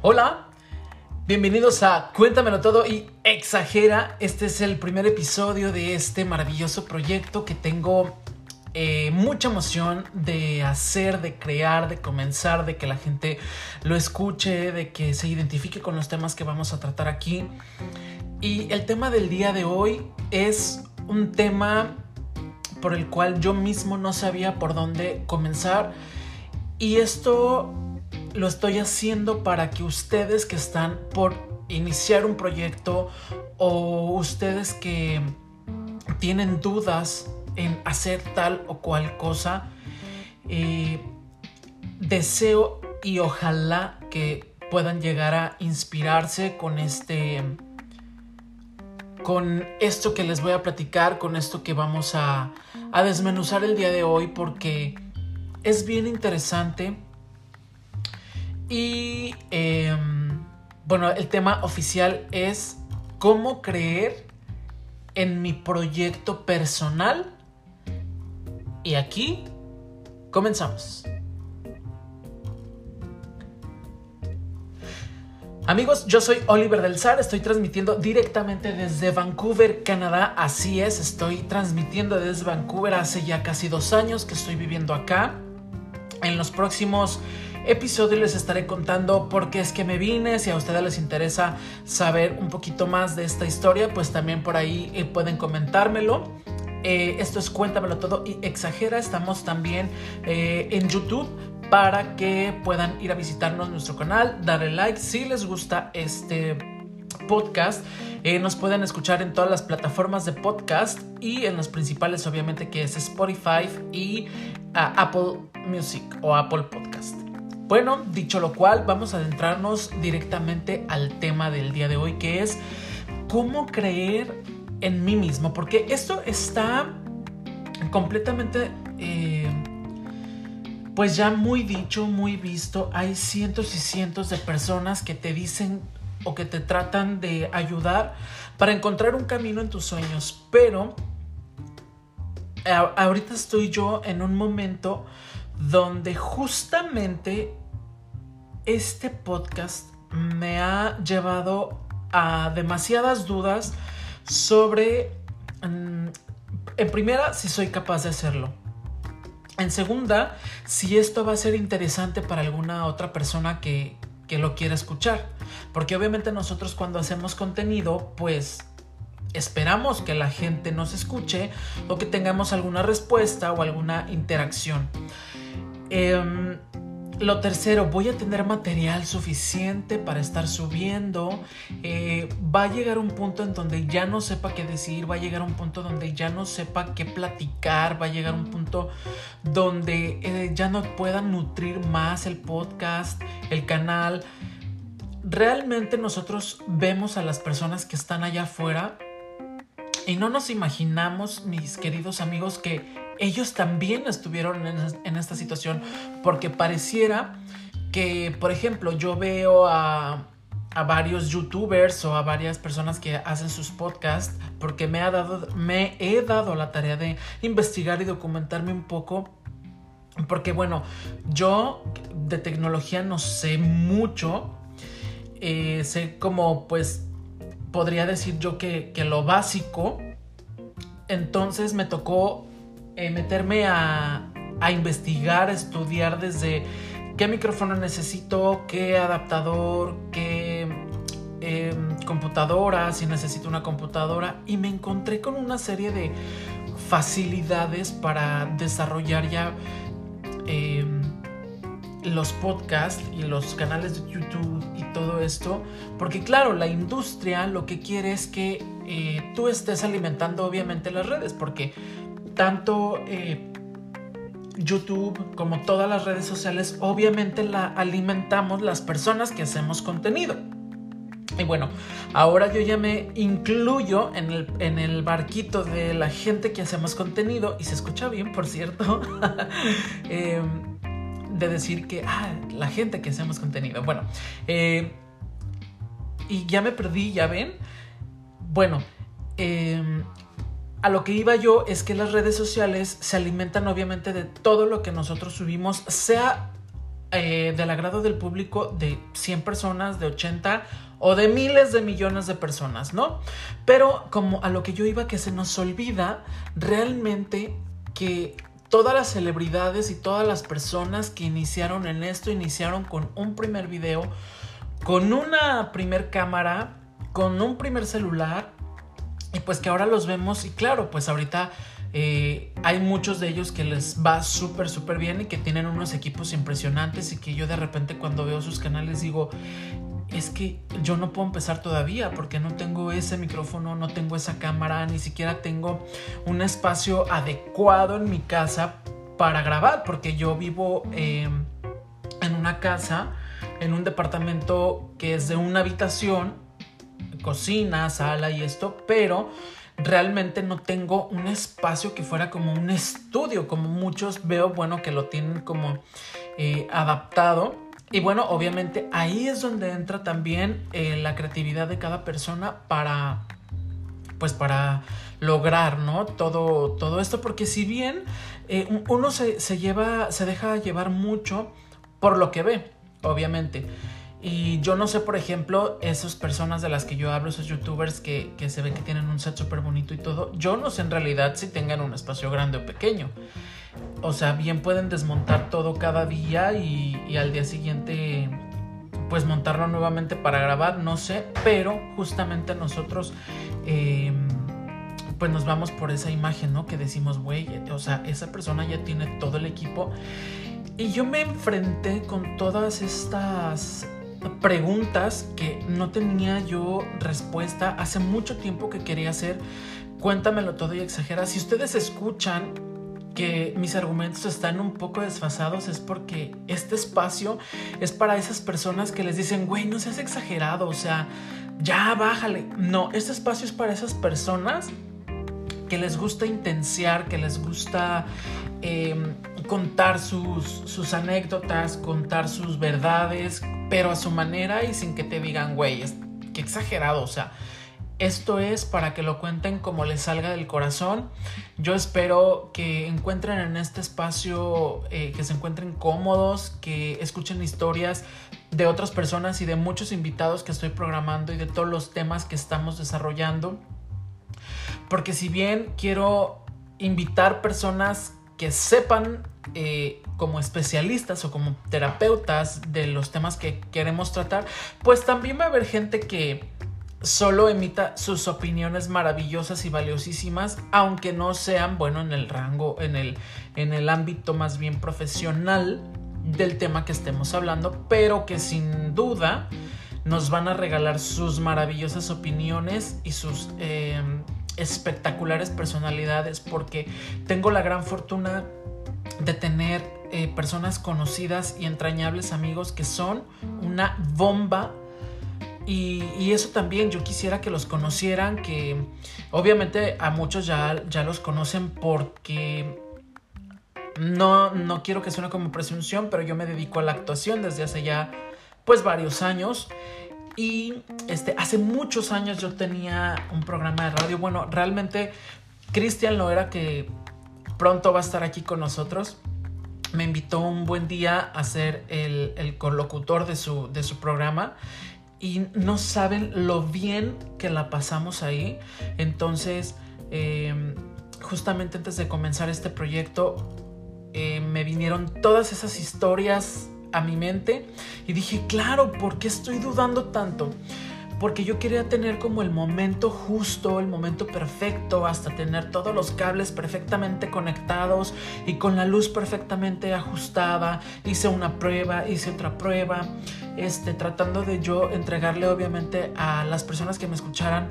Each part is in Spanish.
Hola, bienvenidos a Cuéntamelo todo y exagera. Este es el primer episodio de este maravilloso proyecto que tengo eh, mucha emoción de hacer, de crear, de comenzar, de que la gente lo escuche, de que se identifique con los temas que vamos a tratar aquí. Y el tema del día de hoy es un tema por el cual yo mismo no sabía por dónde comenzar. Y esto lo estoy haciendo para que ustedes que están por iniciar un proyecto o ustedes que tienen dudas en hacer tal o cual cosa, eh, deseo y ojalá que puedan llegar a inspirarse con este con esto que les voy a platicar, con esto que vamos a, a desmenuzar el día de hoy, porque es bien interesante y em, bueno, el tema oficial es cómo creer en mi proyecto personal. Y aquí comenzamos. Amigos, yo soy Oliver del Sar, estoy transmitiendo directamente desde Vancouver, Canadá. Así es, estoy transmitiendo desde Vancouver hace ya casi dos años que estoy viviendo acá. En los próximos episodio les estaré contando por qué es que me vine. Si a ustedes les interesa saber un poquito más de esta historia, pues también por ahí eh, pueden comentármelo. Eh, esto es Cuéntamelo Todo y Exagera. Estamos también eh, en YouTube para que puedan ir a visitarnos nuestro canal, darle like si les gusta este podcast. nos pueden escuchar en todas las plataformas de podcast y en las principales obviamente que es Spotify y ah, Apple Music o Apple Podcast. Bueno, dicho lo cual, vamos a adentrarnos directamente al tema del día de hoy, que es cómo creer en mí mismo, porque esto está completamente, eh, pues ya muy dicho, muy visto. Hay cientos y cientos de personas que te dicen o que te tratan de ayudar para encontrar un camino en tus sueños, pero ahorita estoy yo en un momento donde justamente este podcast me ha llevado a demasiadas dudas sobre, mm, en primera, si soy capaz de hacerlo. En segunda, si esto va a ser interesante para alguna otra persona que, que lo quiera escuchar. Porque obviamente nosotros cuando hacemos contenido, pues esperamos que la gente nos escuche o que tengamos alguna respuesta o alguna interacción. Eh, lo tercero, voy a tener material suficiente para estar subiendo. Eh, va a llegar un punto en donde ya no sepa qué decir, va a llegar un punto donde ya no sepa qué platicar, va a llegar un punto donde eh, ya no pueda nutrir más el podcast, el canal. Realmente nosotros vemos a las personas que están allá afuera y no nos imaginamos, mis queridos amigos, que ellos también estuvieron en, esta situación porque pareciera que, por ejemplo, yo veo a, varios youtubers o a varias personas que hacen sus podcasts porque me, ha dado, me he dado la tarea de investigar y documentarme un poco porque bueno, yo de tecnología no sé mucho, eh, sé como pues podría decir yo que, que lo básico, entonces me tocó eh, meterme a, investigar, a estudiar desde qué micrófono necesito, qué adaptador, qué em, computadora, si necesito una computadora, y me encontré con una serie de facilidades para desarrollar ya em, los podcasts y los canales de YouTube y todo esto, porque claro, la industria lo que quiere es que eh, tú estés alimentando obviamente las redes, porque tanto eh, YouTube como todas las redes sociales, obviamente la alimentamos las personas que hacemos contenido. Y bueno, ahora yo ya me incluyo en el, en el barquito de la gente que hacemos contenido, y se escucha bien, por cierto, em, de decir que, ah, la gente que hacemos contenido. Bueno, eh, y ya me perdí, ya ven. Bueno, eh, a lo que iba yo es que las redes sociales se alimentan obviamente de todo lo que nosotros subimos, sea eh, del agrado del público de 100 personas, de 80 o de miles de millones de personas, ¿no? Pero como a lo que yo iba, que se nos olvida realmente que todas las celebridades y todas las personas que iniciaron en esto iniciaron con un primer video, con una primer cámara, con un primer celular y pues que ahora los vemos y claro, pues ahorita eh, hay muchos de ellos que les va súper, súper bien y que tienen unos equipos impresionantes y que yo de repente cuando veo sus canales digo, es que yo no puedo empezar todavía porque no tengo ese micrófono, no tengo esa cámara, ni siquiera tengo un espacio adecuado en mi casa para grabar, porque yo vivo em, en una casa, en un departamento que es de una habitación, cocina, sala y esto, pero realmente no tengo un espacio que fuera como un estudio, como muchos veo, bueno, que lo tienen como eh, adaptado y bueno, obviamente ahí es donde entra también eh, la creatividad de cada persona para, pues para lograr, ¿no? Todo, todo esto, porque si bien eh, uno se, lleva, se deja llevar mucho por lo que ve, obviamente. Y yo no sé, por ejemplo, esas personas de las que yo hablo, esos youtubers que, que se ven que tienen un set súper bonito y todo, yo no sé en realidad si tengan un espacio grande o pequeño o sea, bien pueden desmontar todo cada día y, al día siguiente pues montarlo nuevamente para grabar, no sé, pero justamente nosotros em, pues nos vamos por esa imagen, ¿no? Que decimos, güey, o sea, esa persona ya tiene todo el equipo. Y yo me enfrenté con todas estas preguntas que no tenía yo respuesta hace mucho tiempo que quería hacer. Cuéntamelo todo y exagera. Si ustedes escuchan que mis argumentos están un poco desfasados es porque este espacio es para esas personas que les dicen, güey, no seas exagerado, o sea, ya bájale. No, este espacio es para esas personas que les gusta intenciar, que les gusta em, contar sus, sus anécdotas, contar sus verdades, pero a su manera y sin que te digan, güey, qué exagerado, o sea, esto es para que lo cuenten como les salga del corazón. Yo espero que encuentren en este espacio, eh, que se encuentren cómodos, que escuchen historias de otras personas y de muchos invitados que estoy programando y de todos los temas que estamos desarrollando. Porque si bien quiero invitar personas que sepan eh, como especialistas o como terapeutas de los temas que queremos tratar, pues también va a haber gente que solo emita sus opiniones maravillosas y valiosísimas, aunque no sean, bueno, en el rango, en el, en el ámbito más bien profesional del tema que estemos hablando, pero que sin duda nos van a regalar sus maravillosas opiniones y sus em, espectaculares personalidades, porque tengo la gran fortuna de tener eh, personas conocidas y entrañables amigos que son una bomba y, eso también yo quisiera que los conocieran, que obviamente a muchos ya, ya los conocen porque no, no quiero que suene como presunción, pero yo me dedico a la actuación desde hace ya pues varios años. Y este, hace muchos años yo tenía un programa de radio. Bueno, realmente Cristian lo era que pronto va a estar aquí con nosotros. Me invitó un buen día a ser el, el colocutor de su, de su programa y no saben lo bien que la pasamos ahí. Entonces, em, justamente antes de comenzar este proyecto, eh, me vinieron todas esas historias a mi mente y dije, claro, ¿por qué estoy dudando tanto? porque yo quería tener como el momento justo, el momento perfecto, hasta tener todos los cables perfectamente conectados y con la luz perfectamente ajustada. Hice una prueba, hice otra prueba, este, tratando de yo entregarle obviamente a las personas que me escucharan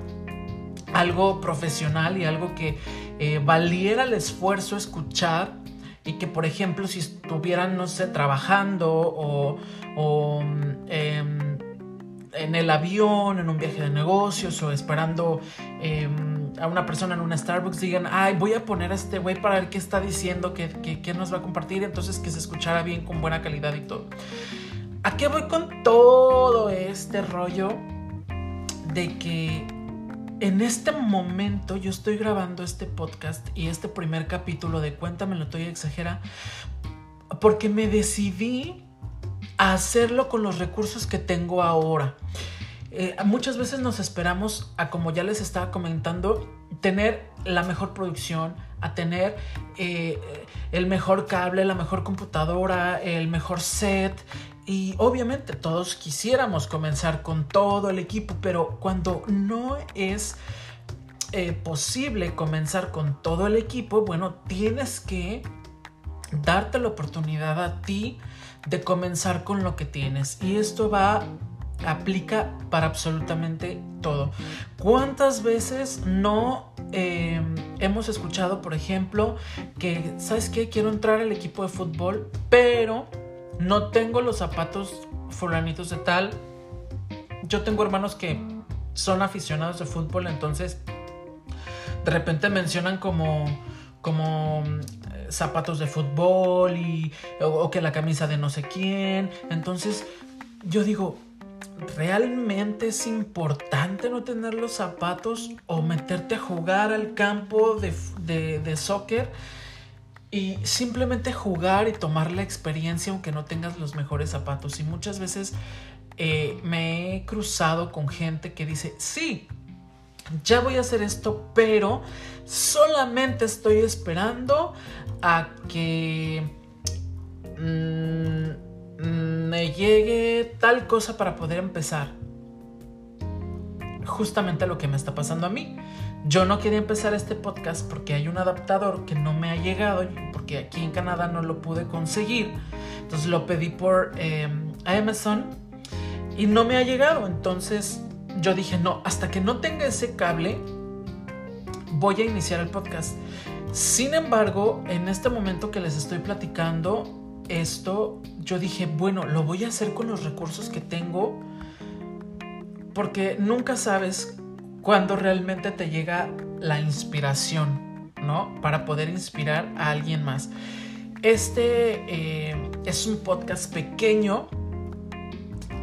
algo profesional y algo que eh, valiera el esfuerzo escuchar y que por ejemplo si estuvieran no sé trabajando o, o em, en el avión, en un viaje de negocios o esperando em, a una persona en una Starbucks digan, ay, voy a poner a este güey para ver qué está diciendo, qué, qué, nos va a compartir, entonces que se escuchara bien, con buena calidad y todo. ¿A qué voy con todo este rollo de que en este momento yo estoy grabando este podcast y este primer capítulo de Cuéntamelo, estoy exagera, porque me decidí a hacerlo con los recursos que tengo ahora. Eh, muchas veces nos esperamos a, como ya les estaba comentando, tener la mejor producción, a tener eh, el mejor cable, la mejor computadora, el mejor set. Y obviamente todos quisiéramos comenzar con todo el equipo, pero cuando no es eh, posible comenzar con todo el equipo, bueno, tienes que darte la oportunidad a ti de comenzar con lo que tienes. Y esto va aplica para absolutamente todo. ¿Cuántas veces no eh, hemos escuchado, por ejemplo, que, ¿sabes qué? Quiero entrar al equipo de fútbol, pero no tengo los zapatos fulanitos de tal. Yo tengo hermanos que son aficionados de fútbol, entonces de repente mencionan como, como eh, zapatos de fútbol y, o que la camisa de no sé quién. Entonces yo digo, ¿realmente es importante no tener los zapatos o meterte a jugar al campo de, de, soccer? Y simplemente jugar y tomar la experiencia aunque no tengas los mejores zapatos. Y muchas veces eh, me he cruzado con gente que dice, sí, ya voy a hacer esto, pero solamente estoy esperando a que... Mm, me llegue tal cosa para poder empezar. Justamente lo que me está pasando a mí. Yo no quería empezar este podcast porque hay un adaptador que no me ha llegado, porque aquí en Canadá no lo pude conseguir. Entonces lo pedí por em, Amazon y no me ha llegado. Entonces yo dije, no, hasta que no tenga ese cable, voy a iniciar el podcast. Sin embargo, en este momento que les estoy platicando, esto, yo dije, bueno, lo voy a hacer con los recursos que tengo, porque nunca sabes cuándo realmente te llega la inspiración, Para poder inspirar a alguien más. Este eh, es un podcast pequeño,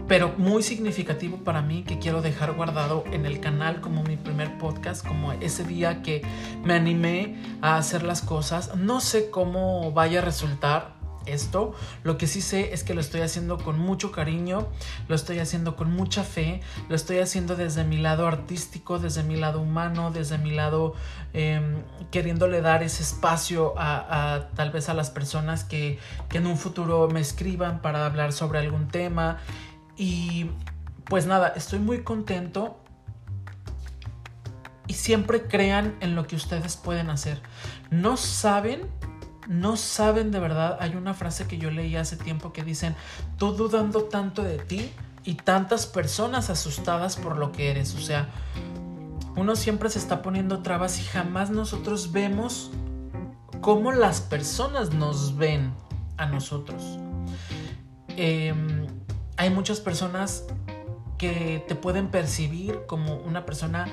pero muy significativo para mí que quiero dejar guardado en el canal como mi primer podcast, como ese día que me animé a hacer las cosas. No sé cómo vaya a resultar, esto. Lo que sí sé es que lo estoy haciendo con mucho cariño, lo estoy haciendo con mucha fe, lo estoy haciendo desde mi lado artístico, desde mi lado humano, desde mi lado em, queriéndole dar ese espacio a, tal vez a las personas que, que en un futuro me escriban para hablar sobre algún tema. Y pues nada, estoy muy contento y siempre crean en lo que ustedes pueden hacer. No saben no saben de verdad. Hay una frase que yo leí hace tiempo que dicen, tú dudando tanto de ti y tantas personas asustadas por lo que eres. O sea, uno siempre se está poniendo trabas y jamás nosotros vemos cómo las personas nos ven a nosotros. Em, hay muchas personas que te pueden percibir como una persona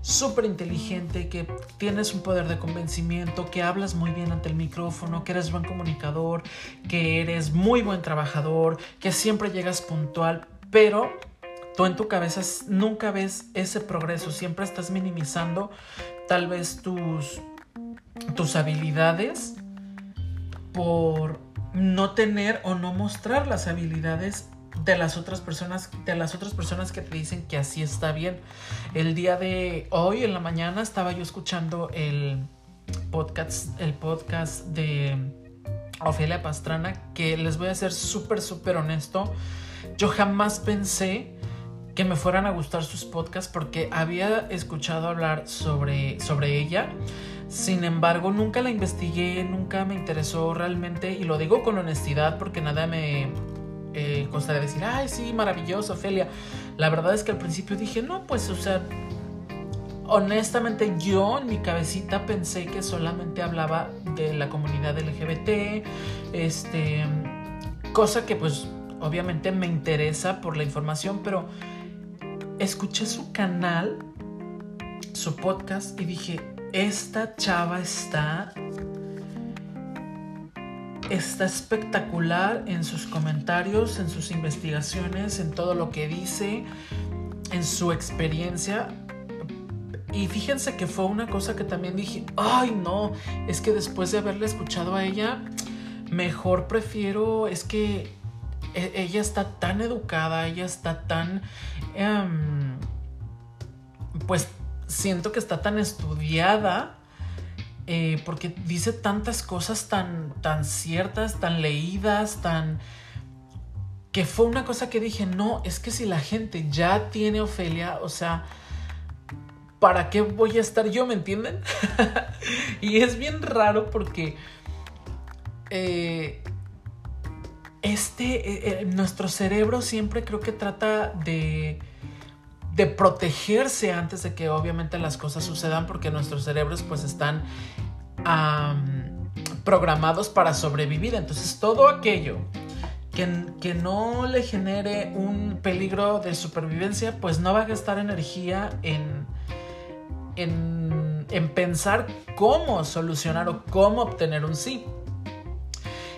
súper inteligente, que tienes un poder de convencimiento, que hablas muy bien ante el micrófono, que eres buen comunicador, que eres muy buen trabajador, que siempre llegas puntual, pero tú en tu cabeza nunca ves ese progreso, siempre estás minimizando tal vez tus, tus habilidades por no tener o no mostrar las habilidades de las otras personas, de las otras personas que te dicen que así está bien. El día de hoy, en la mañana, estaba yo escuchando el podcast, el podcast de Ofelia Pastrana, que les voy a ser súper, súper honesto. Yo jamás pensé que me fueran a gustar sus podcasts porque había escuchado hablar sobre, sobre ella. Sin embargo, nunca la investigué, nunca me interesó realmente, y lo digo con honestidad porque nada me, eh, de decir, ay, sí, maravilloso, Ofelia. La verdad es que al principio dije, no, pues, o sea, honestamente yo en mi cabecita pensé que solamente hablaba de la comunidad LGBT, este, cosa que pues obviamente me interesa por la información, pero escuché su canal, su podcast y dije, esta chava está está espectacular en sus comentarios, en sus investigaciones, en todo lo que dice, en su experiencia. Y fíjense que fue una cosa que también dije, ay no, es que después de haberle escuchado a ella, mejor prefiero, es que e, ella está tan educada, ella está tan... Em, pues siento que está tan estudiada eh, porque dice tantas cosas tan, tan ciertas, tan leídas, tan... que fue una cosa que dije, no, es que si la gente ya tiene Ofelia, o sea, ¿para qué voy a estar yo? ¿Me entienden? y es bien raro porque... Eh, este, eh, nuestro cerebro siempre creo que trata de de protegerse antes de que obviamente las cosas sucedan porque nuestros cerebros pues están programados para sobrevivir. Entonces todo aquello que, que, no le genere un peligro de supervivencia pues no va a gastar energía en, en, en pensar cómo solucionar o cómo obtener un sí.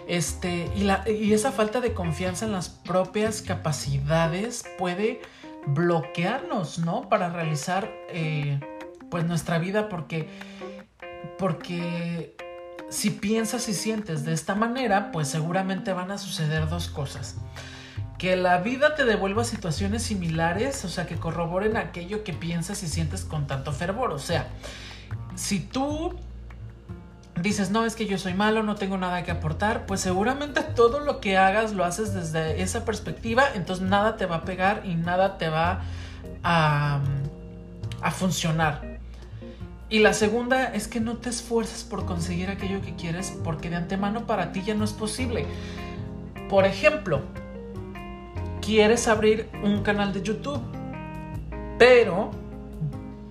Este, y, la, y esa falta de confianza en las propias capacidades puede bloquearnos, ¿no? Para realizar eh, pues nuestra vida porque, porque si piensas y sientes de esta manera, pues seguramente van a suceder dos cosas. Que la vida te devuelva situaciones similares, o sea, que corroboren aquello que piensas y sientes con tanto fervor. O sea, si tú dices, no, es que yo soy malo, no tengo nada que aportar, pues seguramente todo lo que hagas lo haces desde esa perspectiva, entonces nada te va a pegar y nada te va a, a funcionar. Y la segunda es que no te esfuerces por conseguir aquello que quieres porque de antemano para ti ya no es posible. Por ejemplo, quieres abrir un canal de YouTube, pero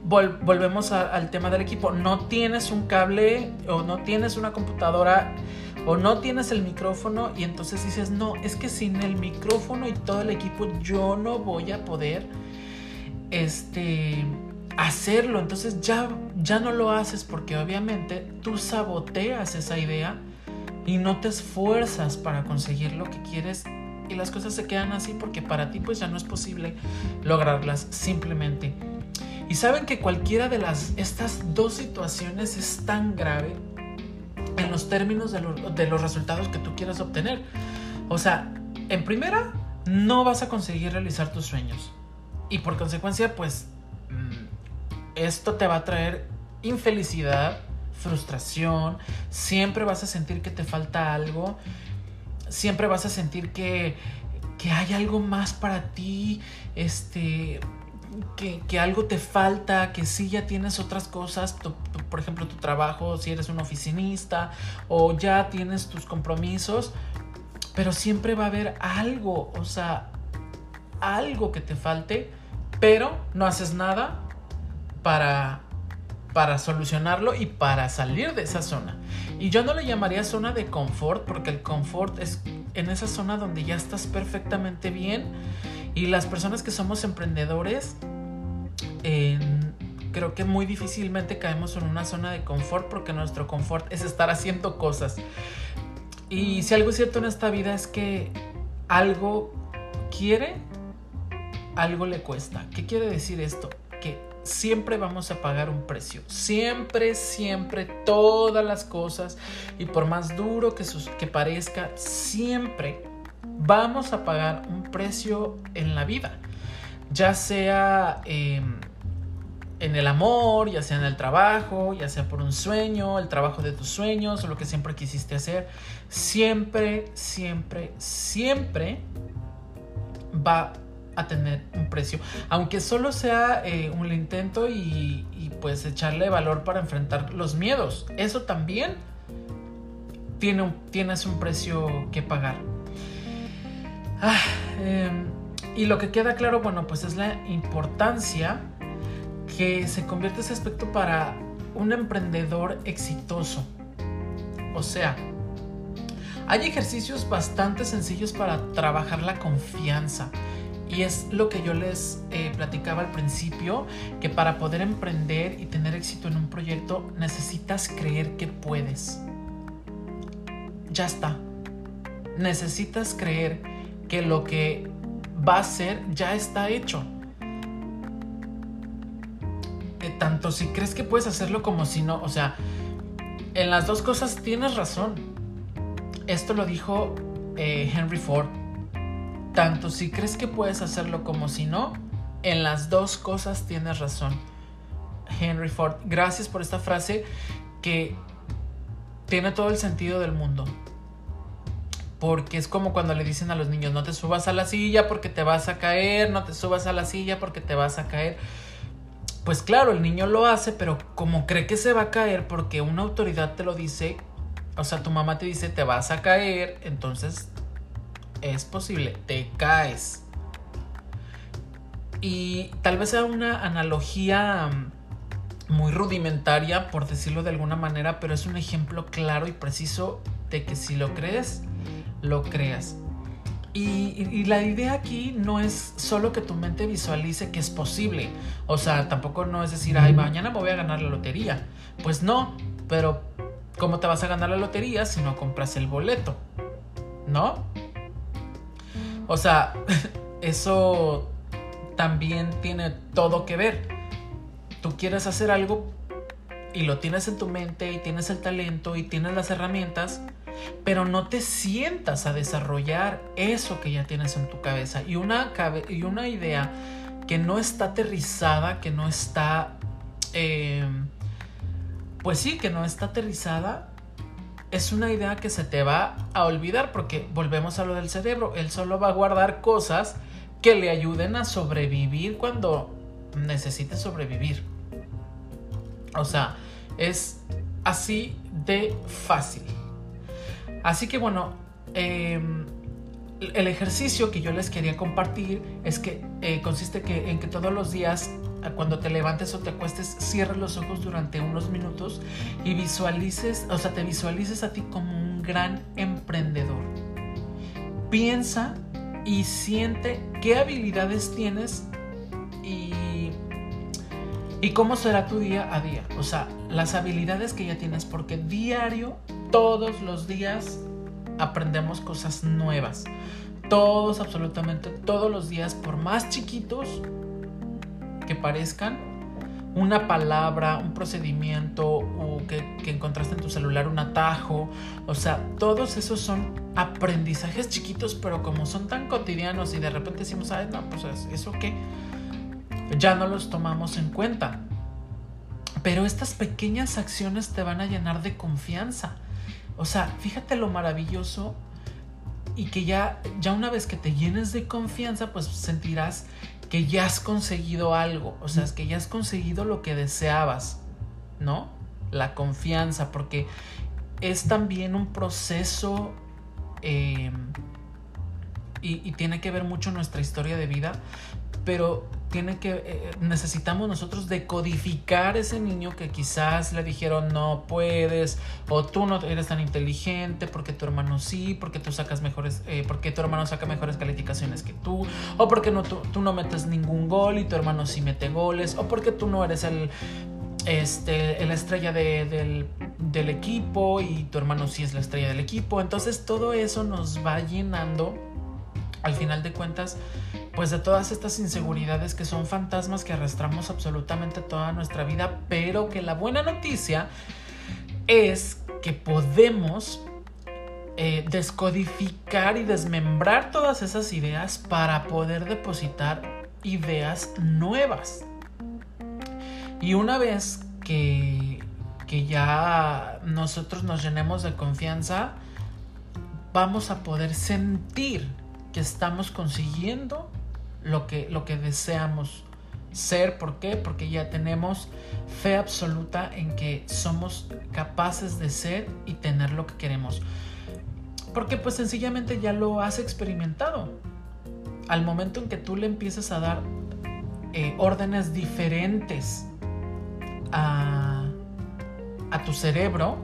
volvemos al tema del equipo. No tienes un cable o no tienes una computadora o no tienes el micrófono y entonces dices, no, es que sin el micrófono y todo el equipo yo no voy a poder este, hacerlo. Entonces ya, ya no lo haces porque obviamente tú saboteas esa idea y no te esfuerzas para conseguir lo que quieres y las cosas se quedan así porque para ti pues ya no es posible lograrlas simplemente. Y saben que cualquiera de las, estas dos situaciones es tan grave en los términos de, de los resultados que tú quieras obtener. O sea, en primera, no vas a conseguir realizar tus sueños. Y por consecuencia, pues, mm, esto te va a traer infelicidad, frustración, siempre vas a sentir que te falta algo, siempre vas a sentir que, que hay algo más para ti, este, que, algo te falta, que sí ya tienes otras cosas, por ejemplo tu trabajo, si eres un oficinista o ya tienes tus compromisos, pero siempre va a haber algo, o sea, algo que te falte, pero no haces nada para, para solucionarlo y para salir de esa zona. Y yo no le llamaría zona de confort, porque el confort es en esa zona donde ya estás perfectamente bien y las personas que somos emprendedores, creo que muy difícilmente caemos en una zona de confort porque nuestro confort es estar haciendo cosas. Y si algo es cierto en esta vida es que algo quiere, algo le cuesta. ¿Qué quiere decir esto? Que siempre vamos a pagar un precio. Siempre, siempre, todas las cosas. Y por más duro que, que parezca, siempre vamos a pagar un precio en la vida, ya sea em, en el amor, ya sea en el trabajo, ya sea por un sueño, el trabajo de tus sueños o lo que siempre quisiste hacer, siempre, siempre, siempre va a tener un precio, aunque solo sea eh, un intento y, y pues echarle valor para enfrentar los miedos, eso también tiene tienes un precio que pagar. Ah, em, y lo que queda claro, bueno, pues es la importancia que se convierte ese aspecto para un emprendedor exitoso. O sea, hay ejercicios bastante sencillos para trabajar la confianza. Y es lo que yo les eh, platicaba al principio, que para poder emprender y tener éxito en un proyecto necesitas creer que puedes. Ya está. Necesitas creer que lo que va a ser ya está hecho. Tanto si crees que puedes hacerlo como si no, o sea, en las dos cosas tienes razón. Esto lo dijo eh, Henry Ford. tanto si crees que puedes hacerlo como si no, en las dos cosas tienes razón. Henry Ford, gracias por esta frase que tiene todo el sentido del mundo. Porque es como cuando le dicen a los niños, no te subas a la silla porque te vas a caer, no te subas a la silla porque te vas a caer. Pues claro, el niño lo hace, pero como cree que se va a caer porque una autoridad te lo dice, o sea, tu mamá te dice te vas a caer, entonces es posible, te caes. Y tal vez sea una analogía mm, muy rudimentaria, por decirlo de alguna manera, pero es un ejemplo claro y preciso de que si lo crees, lo creas. Y, la idea aquí no es solo que tu mente visualice que es posible. O sea, tampoco no es decir, ay, mañana me voy a ganar la lotería. Pues no, pero ¿cómo te vas a ganar la lotería si no compras el boleto? ¿No? O sea, eso también tiene todo que ver. Tú quieres hacer algo y lo tienes en tu mente y tienes el talento y tienes las herramientas, pero no te sientas a desarrollar eso que ya tienes en tu cabeza. Y una, y una idea que no está aterrizada, que no está... Em, pues sí, que no está aterrizada, es una idea que se te va a olvidar porque volvemos a lo del cerebro. Él solo va a guardar cosas que le ayuden a sobrevivir cuando necesite sobrevivir. O sea, es así de fácil. Así que bueno, em, el ejercicio que yo les quería compartir es que eh, consiste en que todos los días cuando te levantes o te acuestes, cierres los ojos durante unos minutos y visualices, o sea, te visualices a ti como un gran emprendedor. Piensa y siente qué habilidades tienes y, y cómo será tu día a día. O sea, las habilidades que ya tienes, porque diario, todos los días, aprendemos cosas nuevas. Todos, absolutamente todos los días, por más chiquitos que parezcan, una palabra, un procedimiento o que, encontraste en tu celular, un atajo. O sea, todos esos son aprendizajes chiquitos, pero como son tan cotidianos y de repente decimos, ay, no, pues eso que ya no los tomamos en cuenta. Pero estas pequeñas acciones te van a llenar de confianza. O sea, fíjate lo maravilloso y que ya, ya una vez que te llenes de confianza, pues sentirás que ya has conseguido algo, o sea, es que ya has conseguido lo que deseabas, ¿no? La confianza, porque es también un proceso eh, y, y, tiene que ver mucho nuestra historia de vida, pero tiene que eh, necesitamos nosotros decodificar ese niño que quizás le dijeron no puedes o tú no eres tan inteligente porque tu hermano sí porque tú sacas mejores eh, porque tu hermano saca mejores calificaciones que tú o porque no tú, no metes ningún gol y tu hermano sí mete goles o porque tú no eres el este la estrella del, del equipo y tu hermano sí es la estrella del equipo entonces todo eso nos va llenando al final de cuentas pues de todas estas inseguridades que son fantasmas que arrastramos absolutamente toda nuestra vida, pero que la buena noticia es que podemos eh, descodificar y desmembrar todas esas ideas para poder depositar ideas nuevas. Y una vez que, que ya nosotros nos llenemos de confianza, vamos a poder sentir que estamos consiguiendo lo que, lo que deseamos ser. ¿Por qué? Porque ya tenemos fe absoluta en que somos capaces de ser y tener lo que queremos. Porque pues sencillamente ya lo has experimentado. Al momento en que tú le empiezas a dar eh, órdenes diferentes a, a tu cerebro,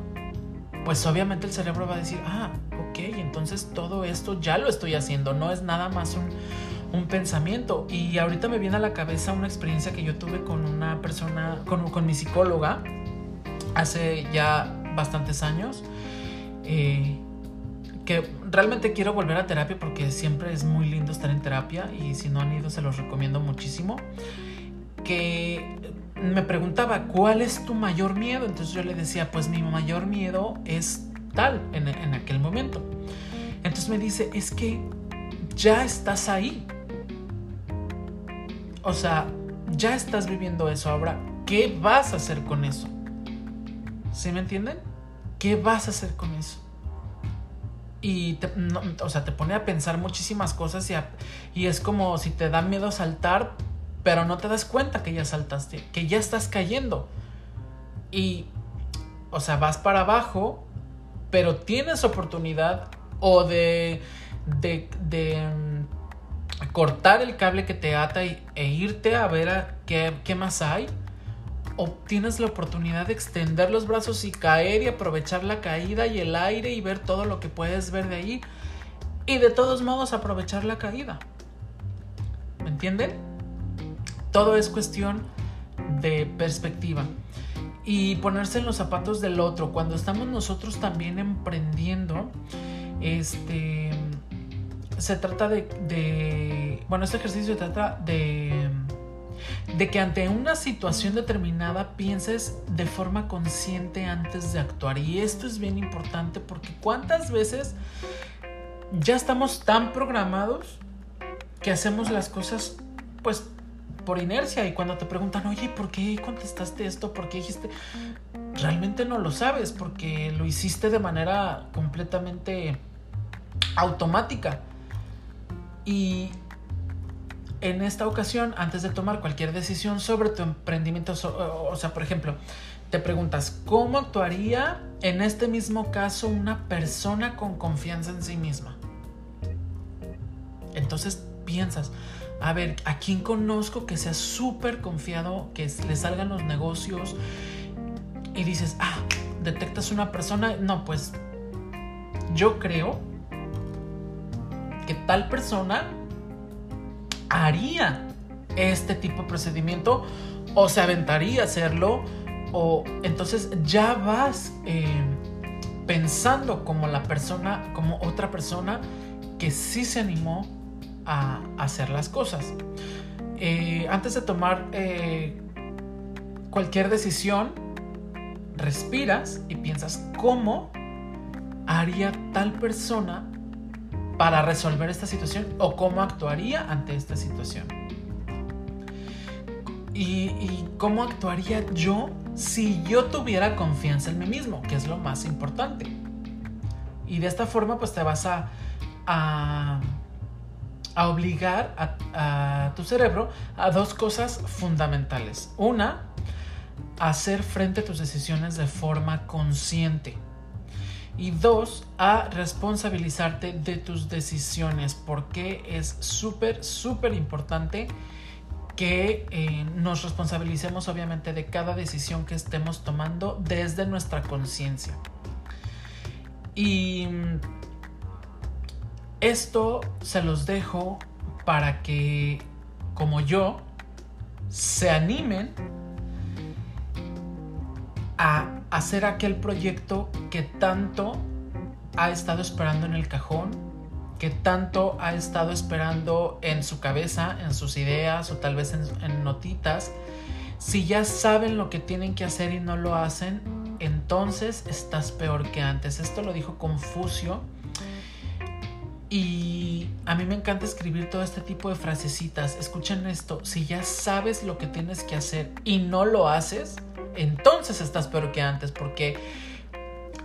pues obviamente el cerebro va a decir, ah, ok, entonces todo esto ya lo estoy haciendo, no es nada más un, un pensamiento. Y ahorita me viene a la cabeza una experiencia que yo tuve con una persona, con, mi psicóloga, hace ya bastantes años. Eh, que realmente quiero volver a terapia porque siempre es muy lindo estar en terapia y si no han ido se los recomiendo muchísimo. Que me preguntaba, ¿cuál es tu mayor miedo? Entonces yo le decía, pues mi mayor miedo es tal en, en aquel momento. Entonces me dice, es que ya estás ahí. O sea, ya estás viviendo eso. Ahora, ¿qué vas a hacer con eso? ¿Sí me entienden? ¿Qué vas a hacer con eso? Y te, o sea, te pone a pensar muchísimas cosas y, y es como si te da miedo saltar, pero no te das cuenta que ya saltaste, que ya estás cayendo. Y, o sea, vas para abajo, pero tienes oportunidad o de, de, de cortar el cable que te ata y, e irte a ver a qué, más hay o tienes la oportunidad de extender los brazos y caer y aprovechar la caída y el aire y ver todo lo que puedes ver de ahí y de todos modos aprovechar la caída. ¿Me entienden? Todo es cuestión de perspectiva y ponerse en los zapatos del otro. Cuando estamos nosotros también emprendiendo, este, se trata de, de bueno, este ejercicio se trata de de que ante una situación determinada pienses de forma consciente antes de actuar. Y esto es bien importante porque cuántas veces ya estamos tan programados que hacemos las cosas pues por inercia y cuando te preguntan, oye, ¿por qué contestaste esto? ¿Por qué dijiste? Realmente no lo sabes porque lo hiciste de manera completamente automática. Y en esta ocasión, antes de tomar cualquier decisión sobre tu emprendimiento, o sea, por ejemplo, te preguntas, ¿cómo actuaría en este mismo caso una persona con confianza en sí misma? Entonces piensas, a ver, ¿a quién conozco que sea súper confiado, que le salgan los negocios? Y dices, ah, detectas una persona, no, pues yo creo que tal persona haría este tipo de procedimiento o se aventaría a hacerlo o entonces ya vas eh, pensando como la persona, como otra persona que sí se animó a hacer las cosas. Eh, antes de tomar eh, cualquier decisión, respiras y piensas cómo haría tal persona para resolver esta situación o cómo actuaría ante esta situación. Y, cómo actuaría yo si yo tuviera confianza en mí mismo, que es lo más importante. Y de esta forma pues te vas a, a, obligar a, a tu cerebro a dos cosas fundamentales. Una, hacer frente a tus decisiones de forma consciente. Y dos, a responsabilizarte de tus decisiones, porque es súper, súper importante que eh, nos responsabilicemos obviamente de cada decisión que estemos tomando desde nuestra conciencia. Y esto se los dejo para que, como yo, se animen a hacer aquel proyecto que tanto ha estado esperando en el cajón, que tanto ha estado esperando en su cabeza, en sus ideas o tal vez en, notitas. Si ya saben lo que tienen que hacer y no lo hacen, entonces estás peor que antes. Esto lo dijo Confucio. Y a mí me encanta escribir todo este tipo de frasecitas. Escuchen esto, si ya sabes lo que tienes que hacer y no lo haces, entonces estás peor que antes, porque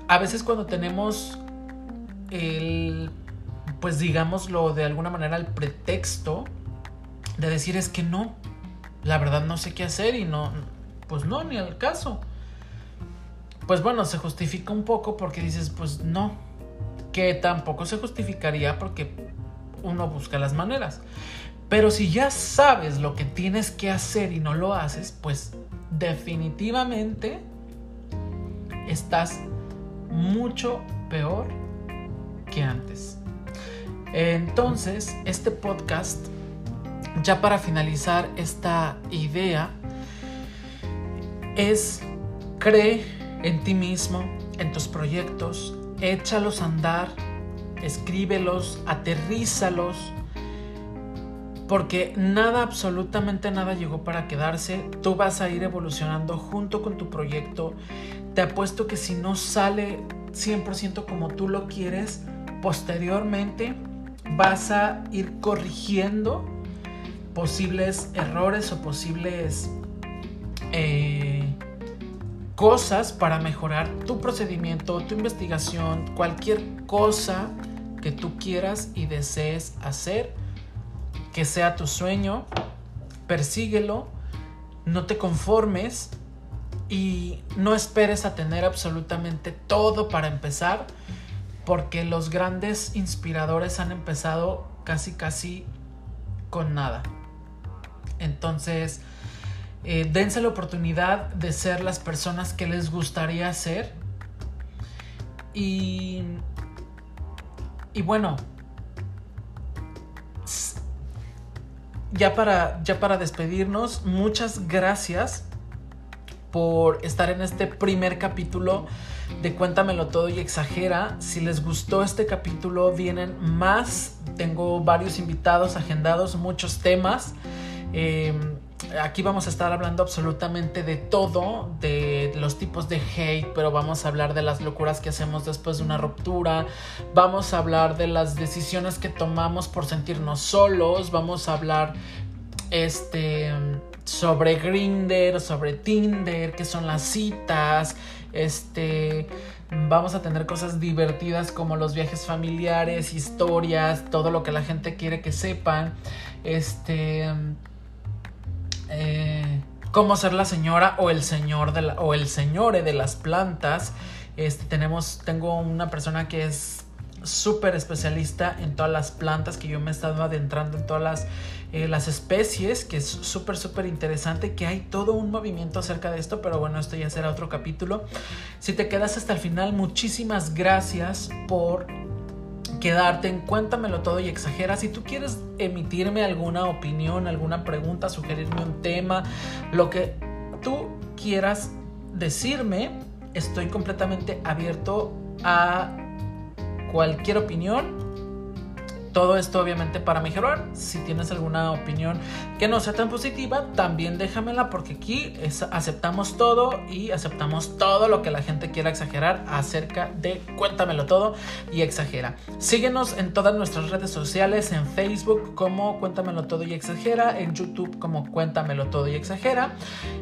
a veces cuando tenemos el, pues digámoslo de alguna manera, el pretexto de decir es que no, la verdad no sé qué hacer y no, pues no, ni al caso. Pues bueno, se justifica un poco porque dices, pues no, que tampoco se justificaría porque uno busca las maneras. Pero si ya sabes lo que tienes que hacer y no lo haces, pues definitivamente estás mucho peor que antes. Entonces, este podcast, ya para finalizar esta idea, es cree en ti mismo, en tus proyectos, échalos a andar, escríbelos, aterrízalos, porque nada, absolutamente nada llegó para quedarse. Tú vas a ir evolucionando junto con tu proyecto. Te apuesto que si no sale 100% como tú lo quieres, posteriormente vas a ir corrigiendo posibles errores o posibles eh, cosas para mejorar tu procedimiento, tu investigación, cualquier cosa que tú quieras y desees hacer, que sea tu sueño, persíguelo, no te conformes y no esperes a tener absolutamente todo para empezar, porque los grandes inspiradores han empezado casi casi con nada. Entonces, eh, dense la oportunidad de ser las personas que les gustaría ser. Y, y bueno, ya para, ya para despedirnos, muchas gracias por estar en este primer capítulo de Cuéntamelo todo y exagera. Si les gustó este capítulo, vienen más. Tengo varios invitados agendados, muchos temas. Em, aquí vamos a estar hablando absolutamente de todo, de los tipos de hate, pero vamos a hablar de las locuras que hacemos después de una ruptura, vamos a hablar de las decisiones que tomamos por sentirnos solos, vamos a hablar este sobre Grinder, sobre Tinder, qué son las citas, este vamos a tener cosas divertidas como los viajes familiares, historias, todo lo que la gente quiere que sepan, este eh, cómo ser la señora o el señor de o el señore de las plantas. Este, tenemos, tengo una persona que es súper especialista en todas las plantas que yo me he estado adentrando en todas las, eh, las especies que es súper súper interesante que hay todo un movimiento acerca de esto pero bueno esto ya será otro capítulo si te quedas hasta el final muchísimas gracias por quedarte en Cuéntamelo todo y exagera. Si tú quieres emitirme alguna opinión, alguna pregunta, sugerirme un tema, lo que tú quieras decirme, estoy completamente abierto a cualquier opinión todo esto obviamente para mejorar. Si tienes alguna opinión que no sea tan positiva, también déjamela porque aquí aceptamos todo y aceptamos todo lo que la gente quiera exagerar acerca de Cuéntamelo todo y exagera. Síguenos en todas nuestras redes sociales, en Facebook como Cuéntamelo todo y exagera, en YouTube como Cuéntamelo todo y exagera,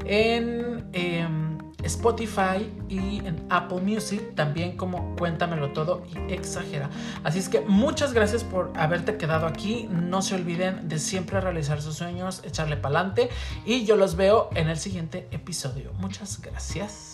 en... Em, Spotify y en Apple Music también como Cuéntamelo todo y exagera. Así es que muchas gracias por haberte quedado aquí. No se olviden de siempre realizar sus sueños, echarle para adelante y yo los veo en el siguiente episodio. Muchas gracias.